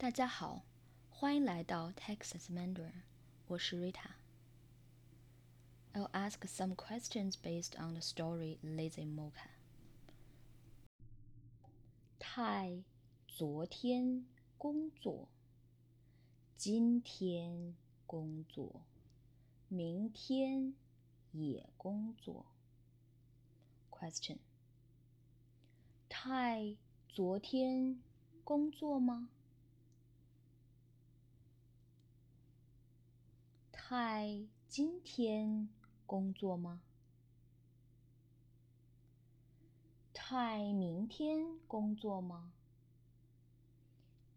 大家好，欢迎来到 Texas Mandarin，我是 Rita。I'll ask some questions based on the story Lazy Mocha。太昨天工作，今天工作，明天也工作。Question：太昨天工作吗？ 太今天工作吗？太明天工作吗？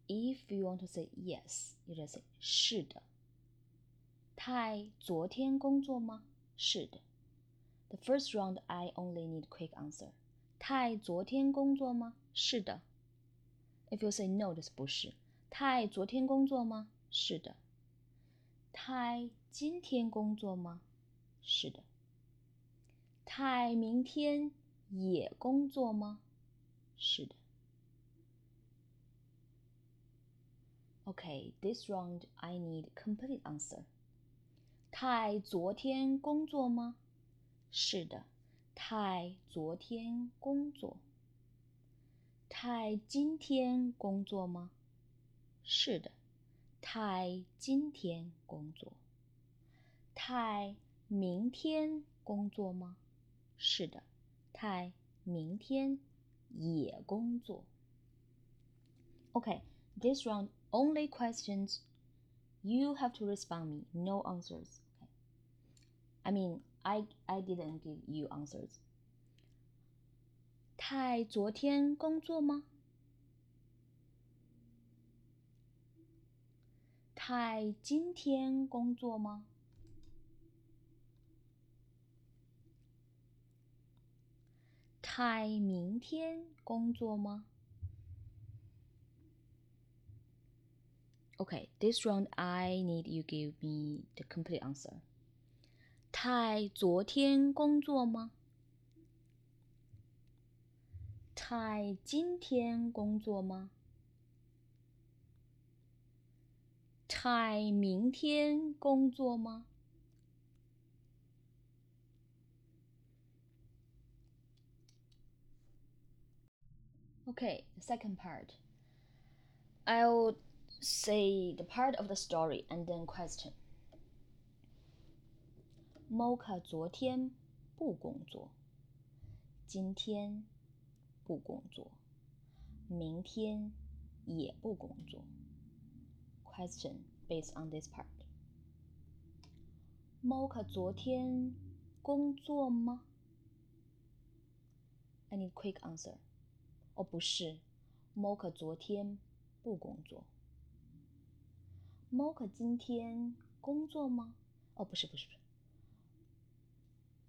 If you want to say yes, you just say 是的。太昨天工作吗？是的。The first round I only need quick answer. 太昨天工作吗？是的。If you say no，就是不是。太昨天工作吗？是的。 泰今天工作吗？是的。泰明天也工作吗？是的。Okay, this round I need complete answer. 泰昨天工作吗？是的。泰昨天工作。泰今天工作吗？是的。太今天工作，太明天工作吗？是的，太明天也工作。Okay, this round only questions. You have to respond me, no answers. Okay. I mean, I I didn't give you answers. 太昨天工作吗？ 太今天工作吗？太明天工作吗？Okay, this round I need you give me the complete answer. 太昨天工作吗？太今天工作吗？ 太明天工作吗？Okay, the second part. I'll say the part of the story and then question. Mocha 昨天不工作，今天不工作，明天也不工作。Question based on this part. Mocha 昨天工作吗？I need quick answer. 哦，不是，Mocha 昨天不工作。Mocha 今天工作吗？哦，不是，不是，不是，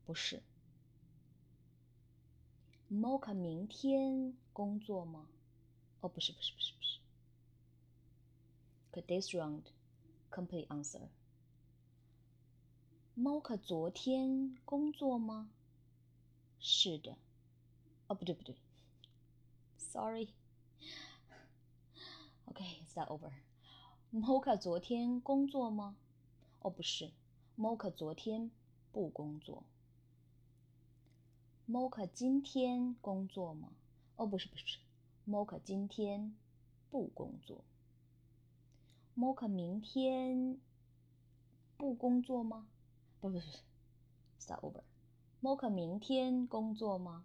不是。Mocha 明天工作吗？哦，不是，不是，不是，不是。this round complete answer. Mocha 昨天工作吗？是的。哦，不对不对，Sorry。Okay, start over. Mocha 昨天工作吗？哦，不是，Mocha 昨天不工作。Mocha 今天工作吗？哦，不是不是不是，Mocha 今天不工作。 Mocha 明天不工作吗？不不不，start over。Mocha 明天工作吗？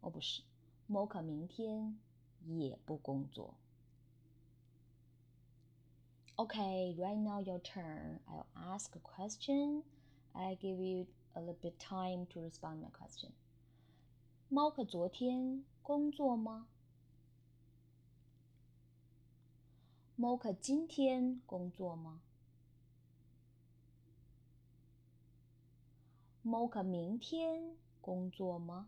哦，不是，Mocha 明天也不工作。Okay, right now your turn. I'll ask a question. I give you a little bit time to respond my question. Mocha 昨天工作吗 ？Mocha 今天工作吗？Mocha 明天工作吗